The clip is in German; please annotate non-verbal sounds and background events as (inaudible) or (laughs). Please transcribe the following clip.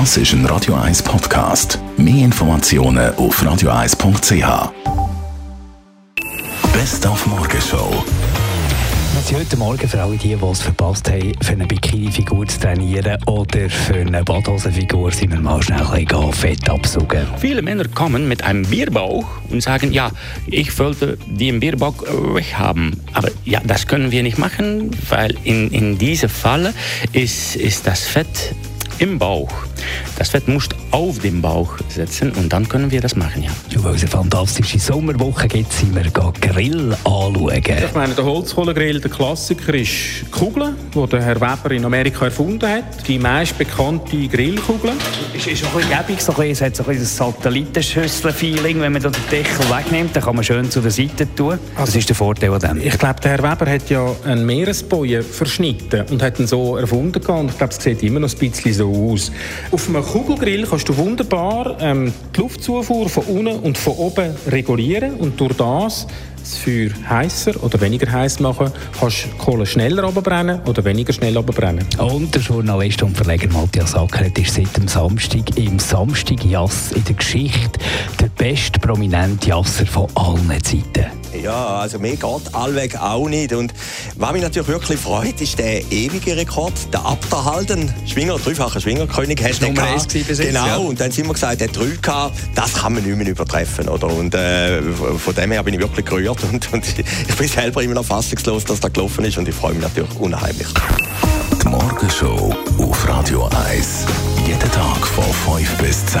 Das ist ein Radio 1 Podcast. Mehr Informationen auf radio1.ch. Best auf Morgenshow. Wir heute Morgen für alle die, die es verpasst haben, für eine Bikini-Figur zu trainieren oder für eine Badhosenfigur, sind wir mal schnell ein bisschen Fett absuchen. Viele Männer kommen mit einem Bierbauch und sagen, ja, ich wollte den Bierbauch weghaben. Aber ja, das können wir nicht machen, weil in, in diesem Fall ist, ist das Fett im Bauch. Das Fett muss auf dem Bauch setzen und dann können wir das machen, ja. Ja, weil es eine fantastische Sommerwoche gibt, sind wir Grill anschauen. Ich meine, der Holzkohlegrill, der Klassiker, ist die Kugel, die der Herr Weber in Amerika erfunden hat. Die meist bekannte Grillkugel. Es ist auch ein bisschen so es hat so ein bisschen Satellitenschüssel-Feeling. Wenn man den Deckel wegnimmt, dann kann man schön zu der Seite tun. Also, das ist der Vorteil an dem. Ich glaube, der Herr Weber hat ja einen Meeresbojen verschnitten und hat ihn so erfunden. Und ich glaube, es sieht immer noch ein bisschen so aus. Auf einem Kugelgrill kannst du wunderbar ähm, die Luftzufuhr von unten und von oben regulieren und durch das das Feuer heißer oder weniger heiß machen, kannst du Kohle schneller abbrennen oder weniger schnell abbrennen. Und der Journalist und Verleger Matthias Ackert ist seit dem Samstag im Samstag Jass in der Geschichte der beste prominente Jasser von allen Zeiten. Ja, also mir geht allweg auch nicht. Und was mich natürlich wirklich freut, ist der ewige Rekord, der Abderhalden, Schwinger, dreifacher Schwingerkönig, hast du Nummer 1 Genau, ja. und dann sind wir gesagt, der 3K, das kann man nicht mehr übertreffen. Oder? Und äh, von dem her bin ich wirklich gerührt (laughs) und, und ich bin selber immer noch fassungslos, dass das gelaufen ist und ich freue mich natürlich unheimlich. Die Morgenshow auf Radio 1. Jeden Tag von 5 bis 10.